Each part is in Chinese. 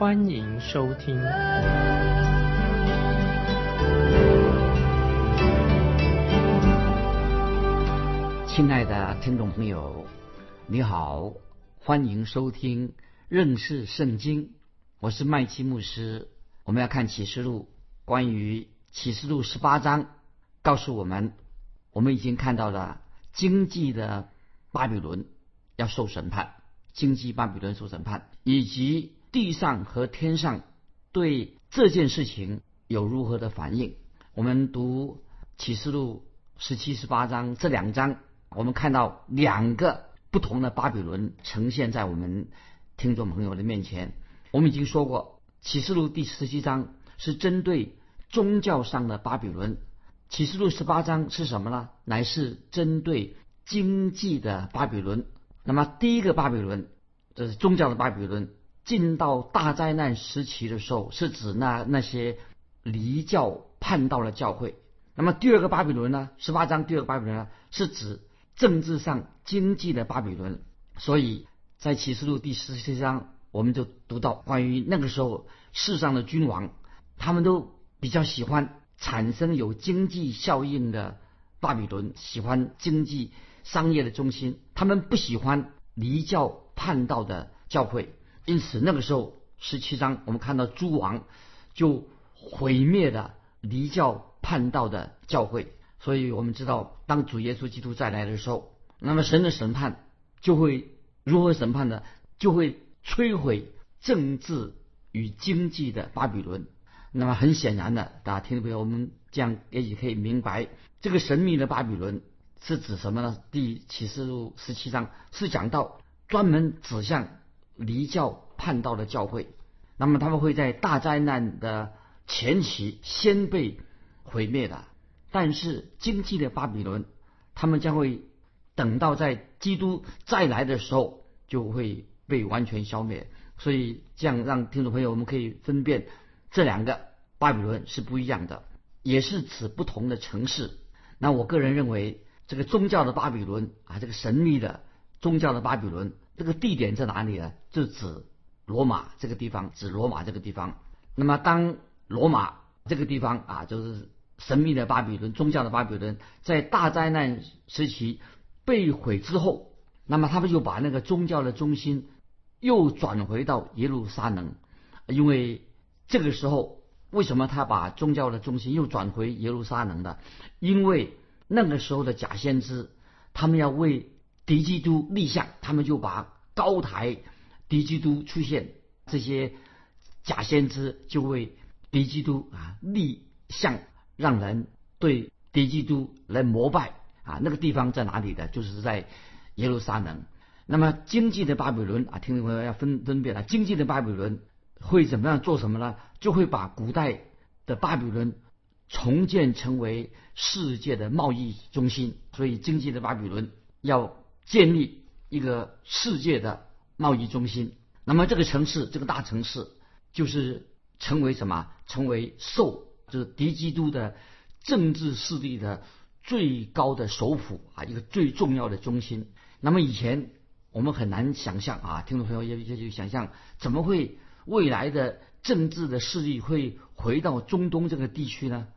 欢迎收听。亲爱的听众朋友，你好，欢迎收听认识圣经。我是麦基牧师。我们要看启示录，关于启示录十八章，告诉我们，我们已经看到了经济的巴比伦要受审判，经济巴比伦受审判，以及地上和天上对这件事情有如何的反应。我们读启示录十七、十八章这两章。我们看到两个不同的巴比伦呈现在我们听众朋友的面前。我们已经说过，《启示录》第十七章是针对宗教上的巴比伦，《启示录》十八章是什么呢？乃是针对经济的巴比伦。那么第一个巴比伦，这是宗教的巴比伦，进到大灾难时期的时候，是指那那些离教叛道的教会。那么第二个巴比伦呢？十八章第二个巴比伦呢，是指政治上、经济的巴比伦，所以在启示录第十七章，我们就读到关于那个时候世上的君王，他们都比较喜欢产生有经济效应的巴比伦，喜欢经济商业的中心，他们不喜欢离教叛道的教会，因此那个时候十七章我们看到诸王就毁灭了离教叛道的教会。所以我们知道，当主耶稣基督再来的时候，那么神的审判就会如何审判呢？就会摧毁政治与经济的巴比伦。那么很显然的，大家听众朋友，我们这样也许可以明白，这个神秘的巴比伦是指什么呢？第启示录十七章是讲到专门指向离教叛道的教会，那么他们会在大灾难的前期先被毁灭的。但是经济的巴比伦，他们将会等到在基督再来的时候，就会被完全消灭。所以这样让听众朋友我们可以分辨这两个巴比伦是不一样的，也是指不同的城市。那我个人认为，这个宗教的巴比伦啊，这个神秘的宗教的巴比伦，这个地点在哪里呢？就指罗马这个地方，指罗马这个地方。那么当罗马这个地方啊，就是。神秘的巴比伦，宗教的巴比伦，在大灾难时期被毁之后，那么他们就把那个宗教的中心又转回到耶路撒冷，因为这个时候为什么他把宗教的中心又转回耶路撒冷的？因为那个时候的假先知，他们要为敌基督立像，他们就把高台敌基督出现，这些假先知就为敌基督啊立像。让人对敌基督来膜拜啊，那个地方在哪里的？就是在耶路撒冷。那么经济的巴比伦啊，听众朋友要分分辨了，经济的巴比伦会怎么样做什么呢？就会把古代的巴比伦重建成为世界的贸易中心。所以经济的巴比伦要建立一个世界的贸易中心。那么这个城市，这个大城市就是成为什么？成为受。就是敌基督的政治势力的最高的首府啊，一个最重要的中心。那么以前我们很难想象啊，听众朋友也也就想象，怎么会未来的政治的势力会回到中东这个地区呢？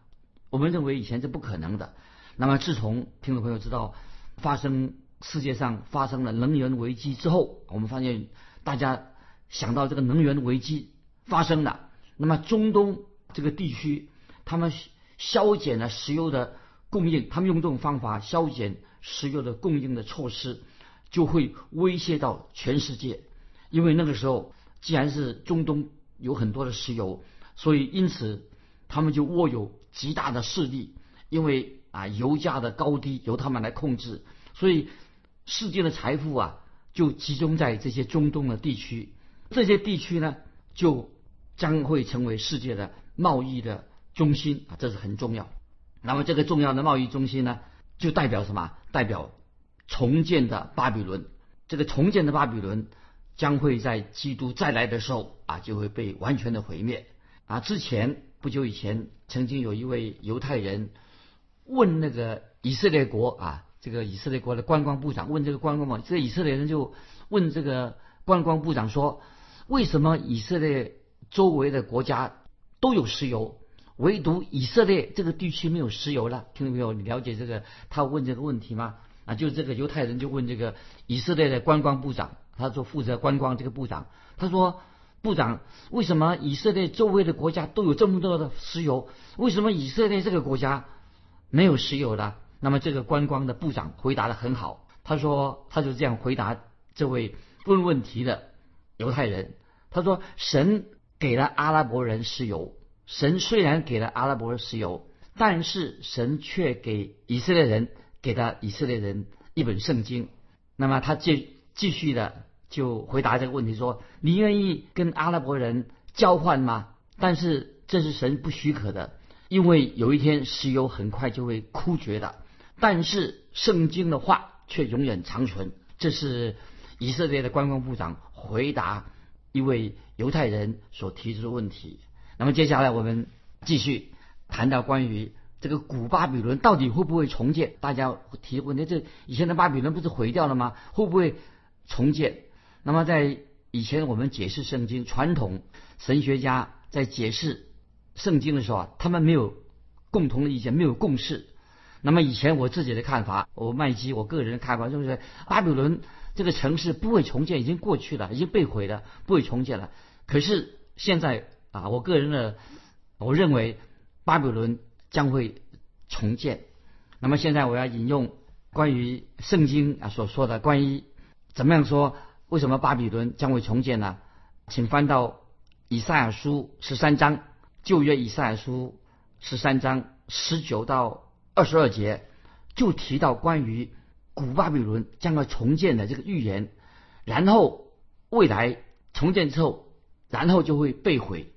我们认为以前是不可能的。那么自从听众朋友知道发生世界上发生了能源危机之后，我们发现大家想到这个能源危机发生了，那么中东这个地区。他们削减了石油的供应，他们用这种方法削减石油的供应的措施，就会威胁到全世界。因为那个时候，既然是中东有很多的石油，所以因此他们就握有极大的势力。因为啊，油价的高低由他们来控制，所以世界的财富啊就集中在这些中东的地区。这些地区呢，就将会成为世界的贸易的中心啊，这是很重要。那么这个重要的贸易中心呢，就代表什么？代表重建的巴比伦。这个重建的巴比伦将会在基督再来的时候啊，就会被完全的毁灭啊。之前不久以前，曾经有一位犹太人问那个以色列国啊，这个以色列国的观光部长问这个观光部，这个以色列人就问这个观光部长说：为什么以色列周围的国家都有石油？唯独以色列这个地区没有石油了，听到没有？你了解这个他问这个问题吗？啊，就这个犹太人就问这个以色列的观光部长，他说负责观光这个部长，他说部长，为什么以色列周围的国家都有这么多的石油，为什么以色列这个国家没有石油了？那么这个观光的部长回答的很好，他说他就这样回答这位问问题的犹太人，他说神给了阿拉伯人石油。神虽然给了阿拉伯人石油，但是神却给以色列人给了以色列人一本圣经。那么他继继续的就回答这个问题说：“你愿意跟阿拉伯人交换吗？”但是这是神不许可的，因为有一天石油很快就会枯竭的。但是圣经的话却永远长存。这是以色列的观光部长回答一位犹太人所提出的问题。那么接下来我们继续谈到关于这个古巴比伦到底会不会重建？大家提问题：这以前的巴比伦不是毁掉了吗？会不会重建？那么在以前我们解释圣经，传统神学家在解释圣经的时候啊，他们没有共同的意见，没有共识。那么以前我自己的看法，我麦基我个人的看法就是巴比伦这个城市不会重建，已经过去了，已经被毁了，不会重建了。可是现在。啊，我个人的，我认为巴比伦将会重建。那么现在我要引用关于圣经啊所说的关于怎么样说，为什么巴比伦将会重建呢？请翻到以赛亚书十三章，旧约以赛亚书十三章十九到二十二节，就提到关于古巴比伦将要重建的这个预言。然后未来重建之后，然后就会被毁。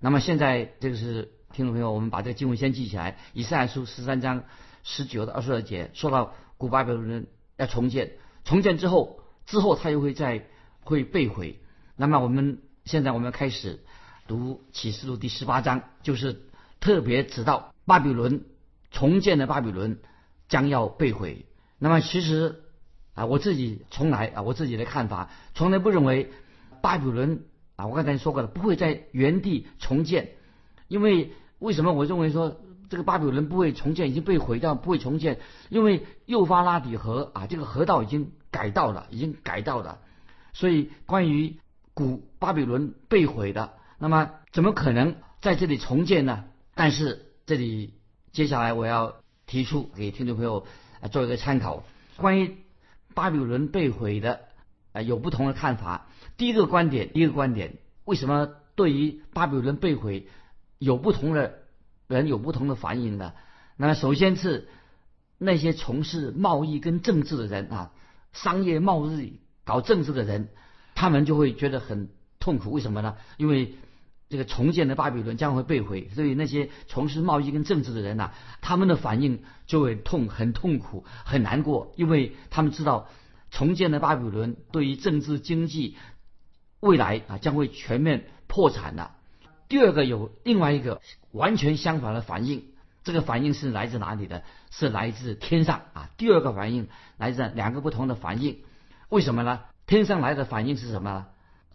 那么现在这个是听众朋友，我们把这个经文先记起来。以赛亚书十三章十九到二十二节说到古巴比伦要重建，重建之后，之后他又会再会被毁。那么我们现在我们开始读启示录第十八章，就是特别指到巴比伦重建的巴比伦将要被毁。那么其实啊，我自己从来啊，我自己的看法从来不认为巴比伦。啊，我刚才说过了，不会在原地重建，因为为什么我认为说这个巴比伦不会重建，已经被毁掉，不会重建？因为幼发拉底河啊，这个河道已经改道了，已经改道了，所以关于古巴比伦被毁的，那么怎么可能在这里重建呢？但是这里接下来我要提出给听众朋友啊做一个参考，关于巴比伦被毁的啊有不同的看法。第一个观点，第一个观点，为什么对于巴比伦被毁有不同的人有不同的反应呢？那么首先是那些从事贸易跟政治的人啊，商业贸易搞政治的人，他们就会觉得很痛苦。为什么呢？因为这个重建的巴比伦将会被毁，所以那些从事贸易跟政治的人呐，他们的反应就会痛，很痛苦，很难过，因为他们知道重建的巴比伦对于政治经济。未来啊将会全面破产的。第二个有另外一个完全相反的反应，这个反应是来自哪里的？是来自天上啊。第二个反应来自两个不同的反应，为什么呢？天上来的反应是什么？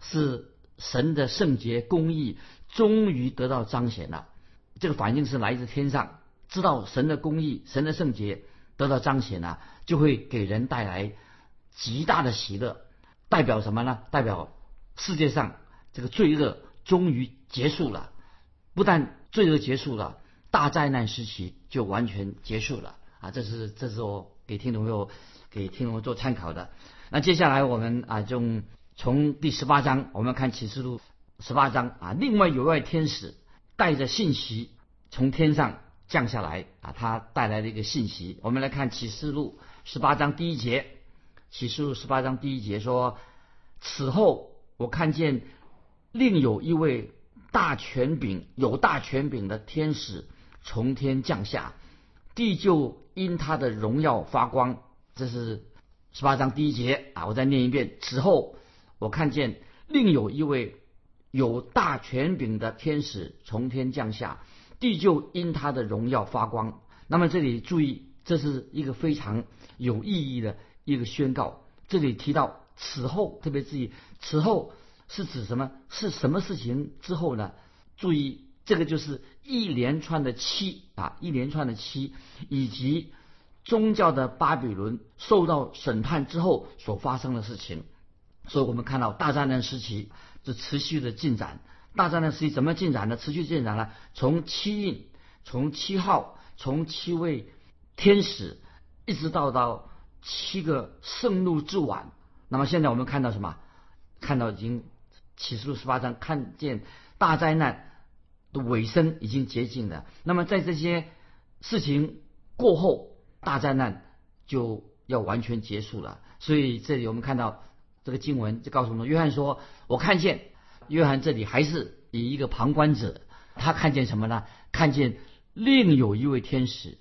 是神的圣洁公义终于得到彰显了。这个反应是来自天上，知道神的公义、神的圣洁得到彰显了，就会给人带来极大的喜乐。代表什么呢？代表。世界上这个罪恶终于结束了，不但罪恶结束了，大灾难时期就完全结束了啊！这是这是我给听众朋友给听众做参考的。那接下来我们啊，就从第十八章，我们看启示录十八章啊，另外有位天使带着信息从天上降下来啊，他带来了一个信息。我们来看启示录十八章第一节，启示录十八章第一节说：此后。我看见另有一位大权柄有大权柄的天使从天降下，地就因他的荣耀发光。这是十八章第一节啊，我再念一遍。此后我看见另有一位有大权柄的天使从天降下，地就因他的荣耀发光。那么这里注意，这是一个非常有意义的一个宣告。这里提到此后，特别注意，此后是指什么？是什么事情之后呢？注意，这个就是一连串的七啊，一连串的七，以及宗教的巴比伦受到审判之后所发生的事情。所以我们看到大灾难时期是持续的进展。大灾难时期怎么进展呢？持续进展呢？从七印，从七号，从七位天使，一直到到。七个圣怒之晚，那么现在我们看到什么？看到已经启示录十八章，看见大灾难的尾声已经接近了。那么在这些事情过后，大灾难就要完全结束了。所以这里我们看到这个经文就告诉我们，约翰说：“我看见约翰这里还是以一个旁观者，他看见什么呢？看见另有一位天使。”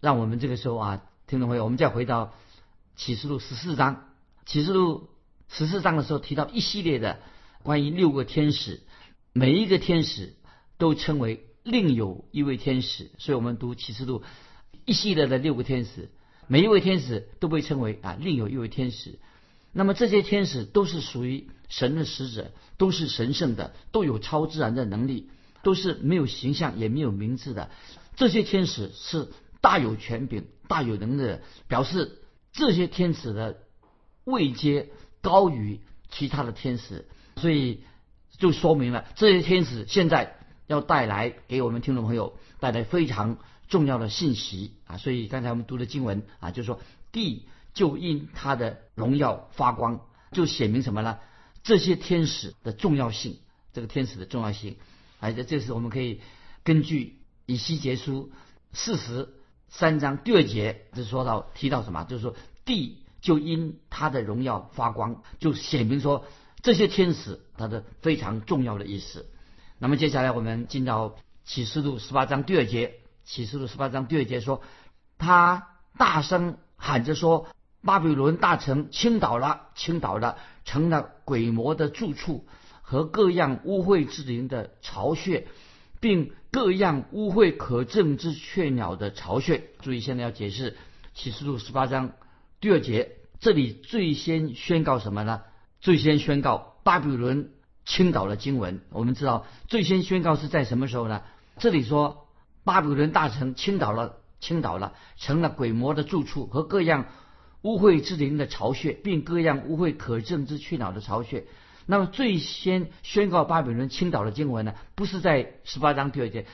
让我们这个时候啊。听众朋友，我们再回到启示录十四章。启示录十四章的时候提到一系列的关于六个天使，每一个天使都称为另有一位天使。所以我们读启示录一系列的六个天使，每一位天使都被称为啊另有一位天使。那么这些天使都是属于神的使者，都是神圣的，都有超自然的能力，都是没有形象也没有名字的。这些天使是。大有权柄、大有能的，表示这些天使的位阶高于其他的天使，所以就说明了这些天使现在要带来给我们听众朋友带来非常重要的信息啊！所以刚才我们读的经文啊，就是说地就因他的荣耀发光，就写明什么呢？这些天使的重要性，这个天使的重要性，而且这是我们可以根据以西结书四十。三章第二节就说到提到什么？就是说地就因他的荣耀发光，就显明说这些天使他的非常重要的意思。那么接下来我们进到启示录十八章第二节，启示录十八章第二节说，他大声喊着说，巴比伦大城倾倒了，倾倒了，成了鬼魔的住处和各样污秽之灵的巢穴。并各样污秽可憎之雀鸟的巢穴。注意，现在要解释启示录十八章第二节，这里最先宣告什么呢？最先宣告巴比伦倾倒了经文。我们知道，最先宣告是在什么时候呢？这里说巴比伦大城倾倒了，倾倒了，成了鬼魔的住处和各样污秽之灵的巢穴，并各样污秽可憎之去脑的巢穴。那么最先宣告巴比伦倾倒的经文呢，不是在十八章第二节，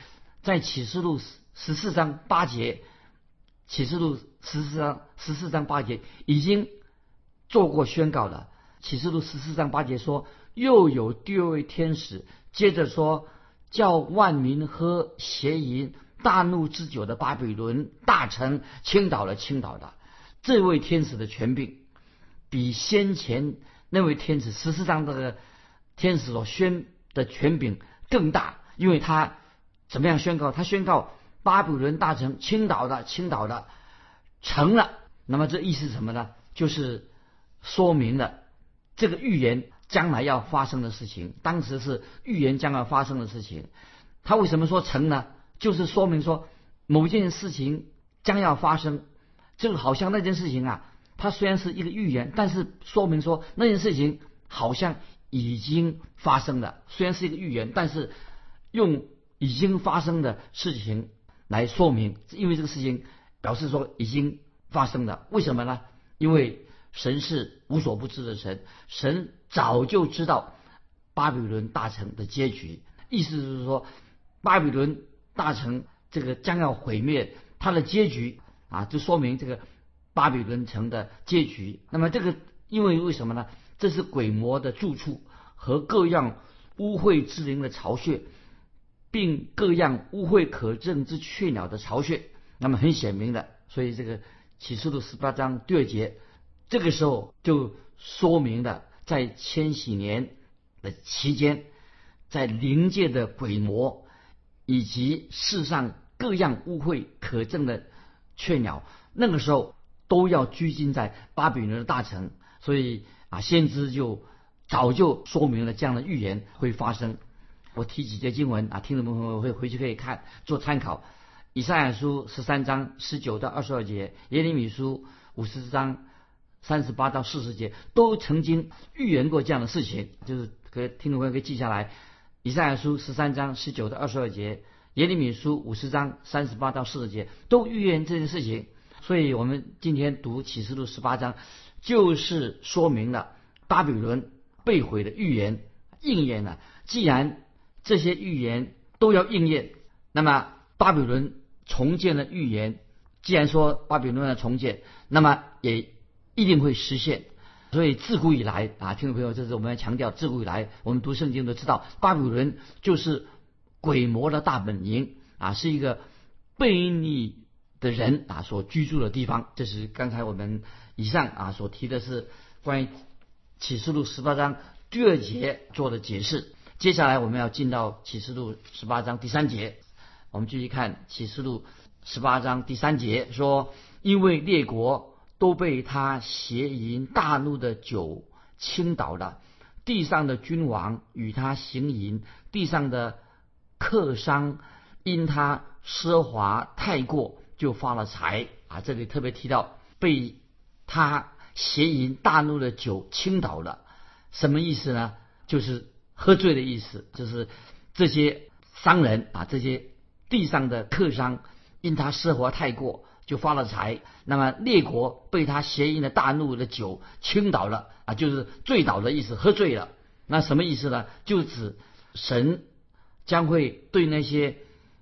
在启示录十四章八节，启示录十四章十四章八节已经做过宣告了。启示录十四章八节说，又有第二位天使接着说，叫万民喝邪淫大怒之酒的巴比伦大臣倾倒了，倾倒了。这位天使的权柄比先前。那位天使十四章这个天使所宣的权柄更大，因为他怎么样宣告？他宣告巴比伦大城倾倒的，倾倒的成了。那么这意思什么呢？就是说明了这个预言将来要发生的事情。当时是预言将要发生的事情。他为什么说成呢？就是说明说某件事情将要发生，就好像那件事情啊。它虽然是一个预言，但是说明说那件事情好像已经发生了。虽然是一个预言，但是用已经发生的事情来说明，因为这个事情表示说已经发生了。为什么呢？因为神是无所不知的神，神早就知道巴比伦大城的结局。意思就是说，巴比伦大城这个将要毁灭，它的结局啊，就说明这个。巴比伦城的结局，那么这个因为为什么呢？这是鬼魔的住处和各样污秽之灵的巢穴，并各样污秽可憎之雀鸟的巢穴。那么很显明的，所以这个启示录十八章第二节，这个时候就说明了，在千禧年的期间，在灵界的鬼魔，以及世上各样污秽可憎的雀鸟，那个时候都要拘禁在巴比伦的大城。所以啊，先知就早就说明了这样的预言会发生。我提几节经文啊，听众朋友会回去可以看做参考。以赛亚书十三章十九到二十二节，耶利米书五十章三十八到四十节，都曾经预言过这样的事情，就是给听众朋友可以记下来。以赛亚书十三章十九到二十二节，耶利米书五十章三十八到四十节，都预言这件事情。所以我们今天读启示录十八章，就是说明了巴比伦被毁的预言应验了。既然这些预言都要应验，那么巴比伦重建的预言，既然说巴比伦的重建，那么也一定会实现。所以自古以来啊，听众朋友，这是我们要强调，自古以来我们读圣经都知道，巴比伦就是鬼魔的大本营啊，是一个悖逆的人啊所居住的地方。这是刚才我们以上啊所提的是关于启示录十八章第二节做的解释。接下来我们要进到启示录十八章第三节，我们继续看启示录十八章第三节说：“因为列国都被他邪淫大怒的酒倾倒了，地上的君王与他行淫，地上的客商因他奢华太过就发了财啊！这里特别提到被他邪淫大怒的酒倾倒了，什么意思呢？就是。”喝醉的意思就是这些商人啊，这些地上的客商，因他奢华太过，就发了财。那么列国被他邪淫的大怒的酒倾倒了啊，就是醉倒的意思，喝醉了。那什么意思呢？就指神将会对那些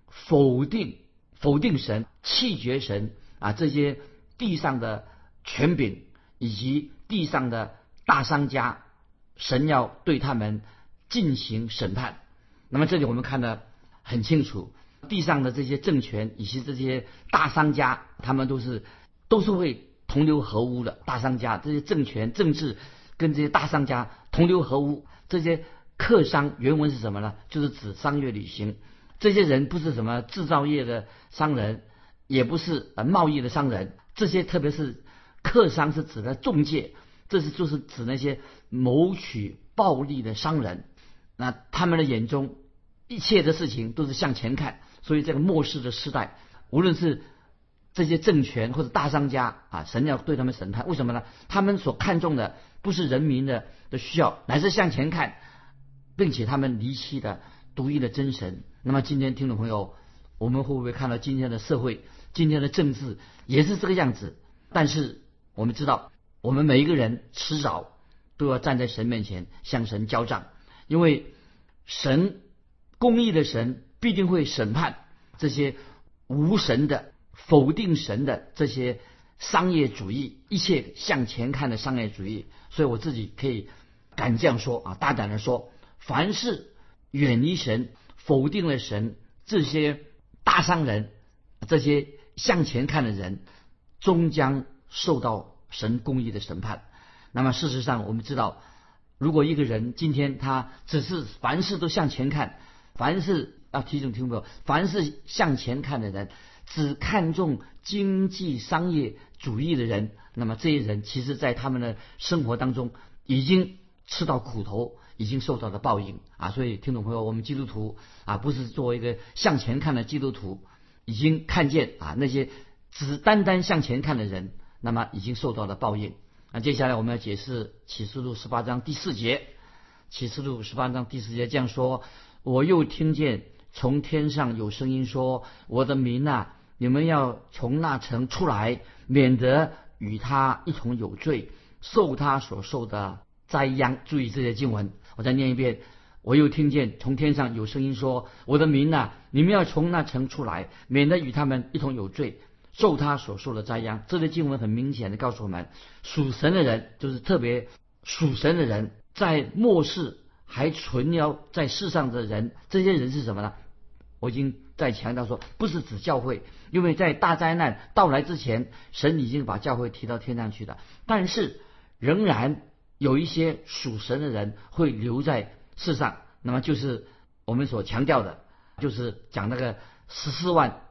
否定、否定神、气绝神啊这些地上的权柄以及地上的大商家，神要对他们。进行审判，那么这里我们看得很清楚，地上的这些政权以及这些大商家，他们都是都是会同流合污的。大商家这些政权政治跟这些大商家同流合污，这些客商原文是什么呢？就是指商业旅行。这些人不是什么制造业的商人，也不是呃贸易的商人，这些特别是客商是指的中介，这是就是指那些谋取暴利的商人。那他们的眼中，一切的事情都是向前看，所以这个末世的时代，无论是这些政权或者大商家啊，神要对他们审判，为什么呢？他们所看重的不是人民的的需要，乃是向前看，并且他们离弃的独一的真神。那么今天听众朋友，我们会不会看到今天的社会、今天的政治也是这个样子？但是我们知道，我们每一个人迟早都要站在神面前向神交账。因为神公义的神必定会审判这些无神的、否定神的这些商业主义，一切向前看的商业主义。所以我自己可以敢这样说啊，大胆的说，凡是远离神、否定了神这些大商人、这些向前看的人，终将受到神公义的审判。那么事实上，我们知道。如果一个人今天他只是凡事都向前看，凡是要提醒听众朋友，凡是向前看的人，只看重经济商业主义的人，那么这些人其实在他们的生活当中已经吃到苦头，已经受到了报应啊！所以听众朋友，我们基督徒啊，不是作为一个向前看的基督徒，已经看见啊那些只单单向前看的人，那么已经受到了报应。那接下来我们要解释启示录十八章第四节。启示录十八章第四节这样说：“我又听见从天上有声音说：我的民啊，你们要从那城出来，免得与他一同有罪，受他所受的灾殃。”注意这些经文，我再念一遍：“我又听见从天上有声音说：我的民啊，你们要从那城出来，免得与他们一同有罪。”受他所受的灾殃，这些经文很明显的告诉我们，属神的人就是特别属神的人，在末世还存留在世上的人，这些人是什么呢？我已经在强调说，不是指教会，因为在大灾难到来之前，神已经把教会提到天上去的，但是仍然有一些属神的人会留在世上，那么就是我们所强调的，就是讲那个十四万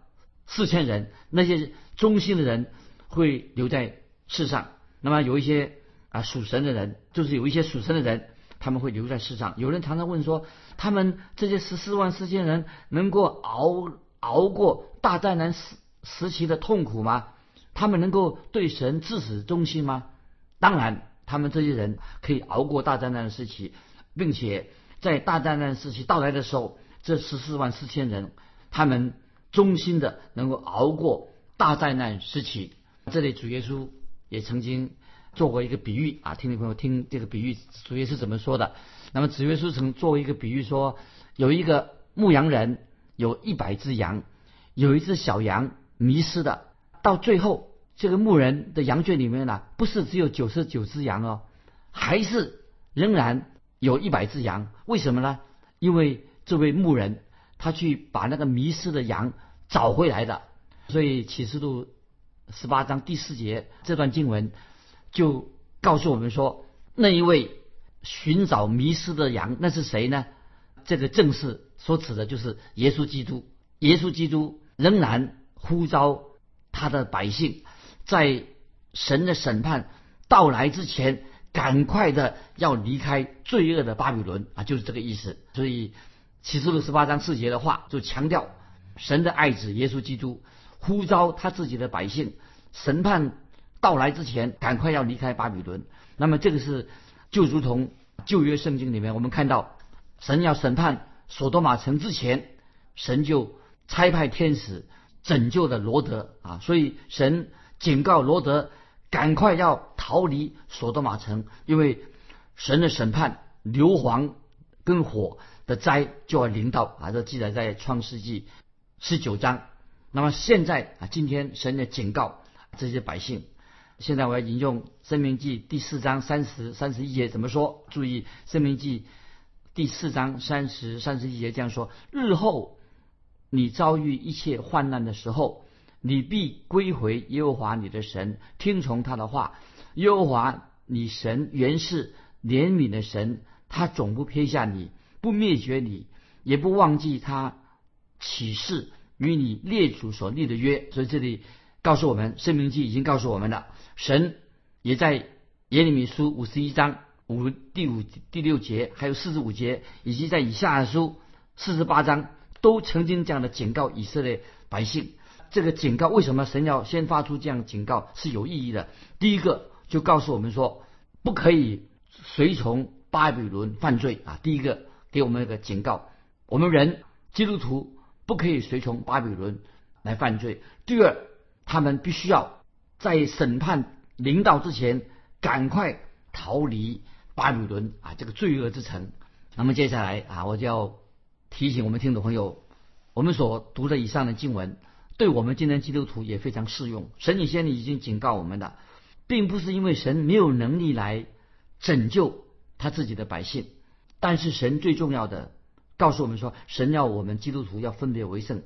四千人，那些忠心的人会留在世上。那么有一些啊属神的人，就是有一些属神的人，他们会留在世上。有人常常问说，他们这些十四万四千人能够熬熬过大灾难时时期的痛苦吗？他们能够对神至死忠心吗？当然，他们这些人可以熬过大灾难时期，并且在大灾难时期到来的时候，这十四万四千人，他们忠心的能够熬过大灾难时期。这里主耶稣也曾经做过一个比喻啊，听众朋友听这个比喻，主耶稣怎么说的？那么主耶稣曾作为一个比喻说，有一个牧羊人有一百只羊，有一只小羊迷失的。到最后，这个牧人的羊圈里面呢，不是只有九十九只羊哦，还是仍然有一百只羊。为什么呢？因为这位牧人他去把那个迷失的羊找回来的。所以启示录十八章第四节这段经文就告诉我们说，那一位寻找迷失的羊，那是谁呢？这个正是所指的就是耶稣基督。耶稣基督仍然呼召。他的百姓在神的审判到来之前，赶快的要离开罪恶的巴比伦啊，就是这个意思。所以启示录十八章四节的话就强调，神的爱子耶稣基督呼召他自己的百姓，审判到来之前，赶快要离开巴比伦。那么这个是就如同旧约圣经里面我们看到，神要审判所多玛城之前，神就差派天使。拯救的罗德啊，所以神警告罗德，赶快要逃离索多玛城，因为神的审判硫磺跟火的灾就要临到啊，这记载在创世纪十九章。那么现在啊，今天神的警告这些百姓，现在我要引用生命记第四章三十三十一节怎么说？注意生命记第四章三十三十一节这样说：日后。你遭遇一切患难的时候，你必归回耶和华你的神，听从他的话。耶和华你神原是怜悯的神，他总不撇下你，不灭绝你，也不忘记他启示与你列祖所立的约。所以这里告诉我们，《生命记》已经告诉我们了，神也在耶利米书五十一章五第五第六节，还有四十五节，以及在以下的书四十八章。都曾经这样的警告以色列百姓，这个警告为什么神要先发出这样警告是有意义的。第一个就告诉我们说，不可以随从巴比伦犯罪啊。第一个给我们一个警告，我们人基督徒不可以随从巴比伦来犯罪。第二，他们必须要在审判临到之前，赶快逃离巴比伦啊这个罪恶之城。那么接下来啊，我就要。提醒我们听众朋友，我们所读的以上的经文，对我们今天基督徒也非常适用。神女先已经警告我们的，并不是因为神没有能力来拯救他自己的百姓，但是神最重要的告诉我们说，神要我们基督徒要分别为圣，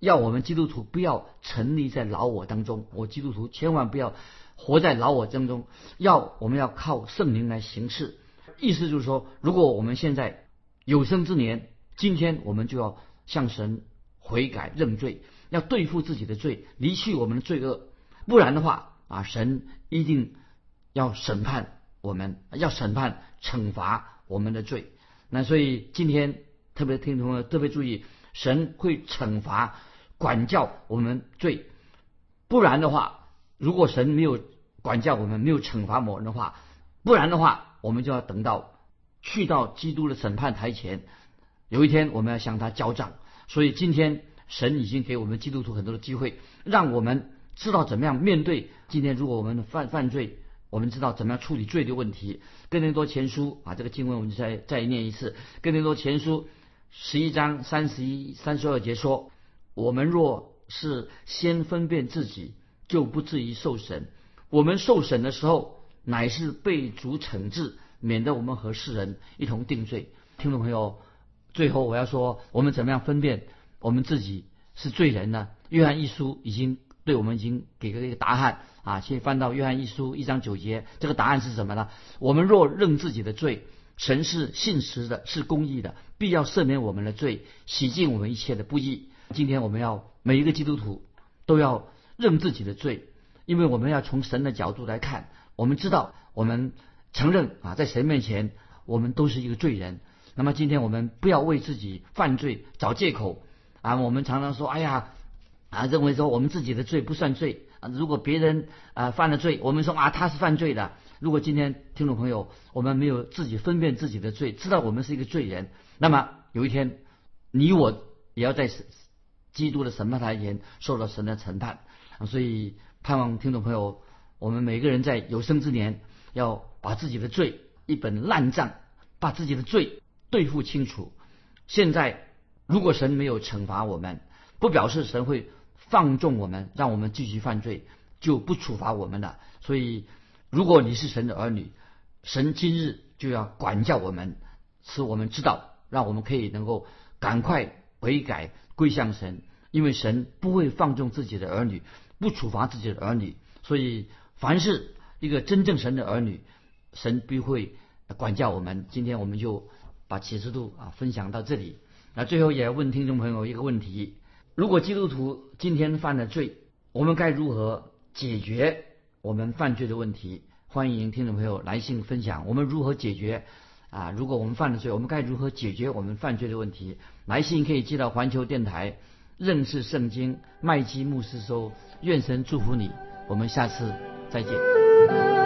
要我们基督徒不要沉溺在老我当中。我基督徒千万不要活在老我当中，要我们要靠圣灵来行事。意思就是说，如果我们现在有生之年，今天我们就要向神悔改认罪，要对付自己的罪，离去我们的罪恶，不然的话啊，神一定要审判我们，要审判惩罚我们的罪。那所以今天特别听众们特别注意，神会惩罚管教我们罪，不然的话，如果神没有管教我们，没有惩罚某人的话，不然的话，我们就要等到去到基督的审判台前。有一天我们要向他交账，所以今天神已经给我们基督徒很多的机会，让我们知道怎么样面对今天如果我们犯犯罪，我们知道怎么样处理罪的问题。更林多前书啊，这个经文我们再再念一次。更林多前书十一章三十一、三十二节说：我们若是先分辨自己，就不至于受审。我们受审的时候，乃是被主惩治，免得我们和世人一同定罪。听众朋友。最后我要说，我们怎么样分辨我们自己是罪人呢？约翰一书已经对我们已经给了一个答案啊，先翻到约翰一书一章九节，这个答案是什么呢？我们若认自己的罪，神是信实的，是公义的，必要赦免我们的罪，洗净我们一切的不义。今天我们要每一个基督徒都要认自己的罪，因为我们要从神的角度来看，我们知道我们承认啊，在神面前我们都是一个罪人。那么今天我们不要为自己犯罪找借口啊！我们常常说，哎呀，啊，认为说我们自己的罪不算罪啊。如果别人啊犯了罪，我们说啊他是犯罪的。如果今天听众朋友我们没有自己分辨自己的罪，知道我们是一个罪人，那么有一天你我也要在基督的审判台前受到神的审判。所以盼望听众朋友，我们每个人在有生之年要把自己的罪一本烂账，把自己的罪。对付清楚。现在，如果神没有惩罚我们，不表示神会放纵我们，让我们继续犯罪，就不处罚我们了。所以，如果你是神的儿女，神今日就要管教我们，使我们知道，让我们可以能够赶快悔改归向神，因为神不会放纵自己的儿女，不处罚自己的儿女。所以，凡是一个真正神的儿女，神必会管教我们。今天我们就。把启示录啊分享到这里，那最后也要问听众朋友一个问题：如果基督徒今天犯了罪，我们该如何解决我们犯罪的问题？欢迎听众朋友来信分享，我们如何解决啊？如果我们犯了罪，我们该如何解决我们犯罪的问题？来信可以寄到环球电台认识圣经麦基牧师收，愿神祝福你，我们下次再见。